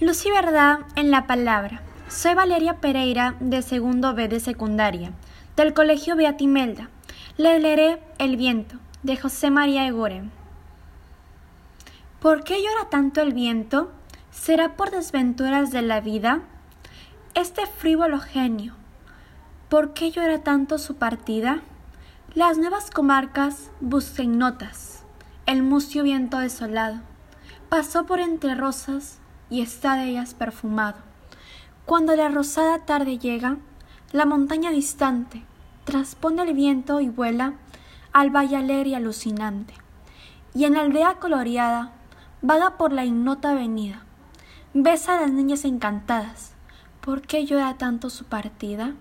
Luz y verdad en la palabra. Soy Valeria Pereira de segundo B de secundaria, del Colegio Beatimelda. Le leeré El viento, de José María Egoren. ¿Por qué llora tanto el viento? ¿Será por desventuras de la vida? Este frívolo genio, ¿por qué llora tanto su partida? Las nuevas comarcas busquen notas, el mucio viento desolado pasó por entre rosas y está de ellas perfumado. Cuando la rosada tarde llega, la montaña distante transpone el viento y vuela al valle alegre y alucinante. Y en la aldea coloreada vaga por la ignota avenida. Besa a las niñas encantadas. ¿Por qué llora tanto su partida?